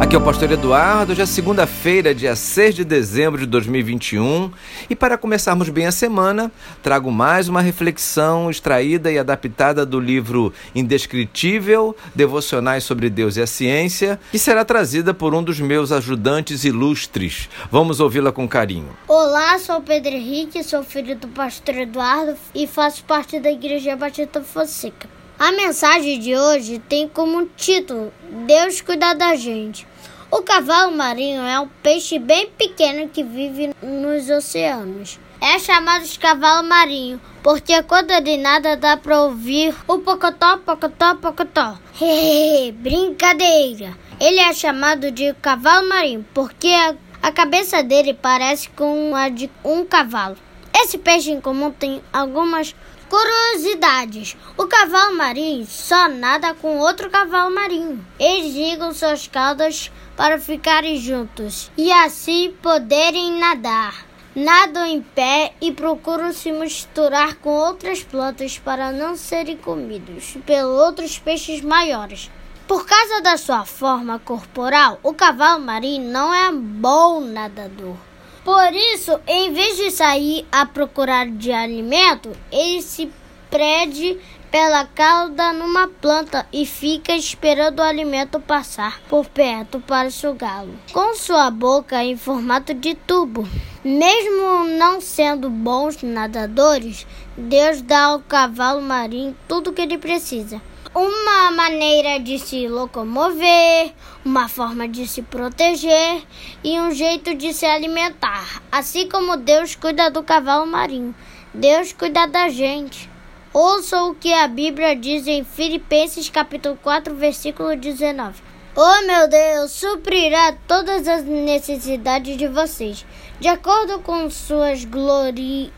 Aqui é o Pastor Eduardo, hoje é segunda-feira, dia 6 de dezembro de 2021. E para começarmos bem a semana, trago mais uma reflexão extraída e adaptada do livro Indescritível Devocionais sobre Deus e a Ciência, que será trazida por um dos meus ajudantes ilustres. Vamos ouvi-la com carinho. Olá, sou Pedro Henrique, sou filho do Pastor Eduardo e faço parte da Igreja Batista Fonseca. A mensagem de hoje tem como título Deus cuida da gente. O cavalo marinho é um peixe bem pequeno que vive nos oceanos. É chamado de cavalo marinho porque quando ele nada dá para ouvir o pocotó, pocotó, pocotó. Hehehe, brincadeira. Ele é chamado de cavalo marinho porque a, a cabeça dele parece com a de um cavalo. Esse peixe em comum tem algumas Curiosidades: o cavalo marinho só nada com outro cavalo marinho. Eles ligam suas caudas para ficarem juntos e assim poderem nadar. Nadam em pé e procuram se misturar com outras plantas para não serem comidos pelos outros peixes maiores. Por causa da sua forma corporal, o cavalo marinho não é bom nadador. Por isso, em vez de sair a procurar de alimento, ele se prende pela cauda numa planta e fica esperando o alimento passar por perto para sugá-lo, com sua boca em formato de tubo. Mesmo não sendo bons nadadores, Deus dá ao cavalo marinho tudo o que ele precisa uma maneira de se locomover, uma forma de se proteger e um jeito de se alimentar. Assim como Deus cuida do cavalo marinho, Deus cuida da gente. Ouça o que a Bíblia diz em Filipenses capítulo 4, versículo 19. Oh meu Deus, suprirá todas as necessidades de vocês, de acordo com suas gloriosas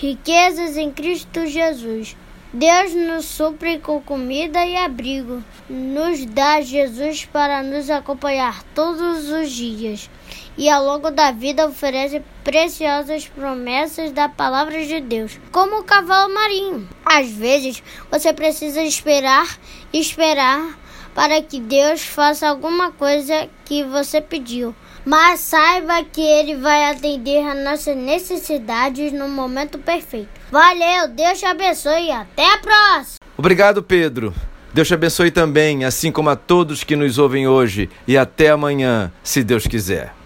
riquezas em Cristo Jesus. Deus nos supre com comida e abrigo, nos dá Jesus para nos acompanhar todos os dias e ao longo da vida oferece preciosas promessas da palavra de Deus, como o cavalo marinho. Às vezes você precisa esperar esperar para que Deus faça alguma coisa que você pediu. Mas saiba que Ele vai atender a nossas necessidades no momento perfeito. Valeu, Deus te abençoe e até a próxima! Obrigado, Pedro. Deus te abençoe também, assim como a todos que nos ouvem hoje. E até amanhã, se Deus quiser.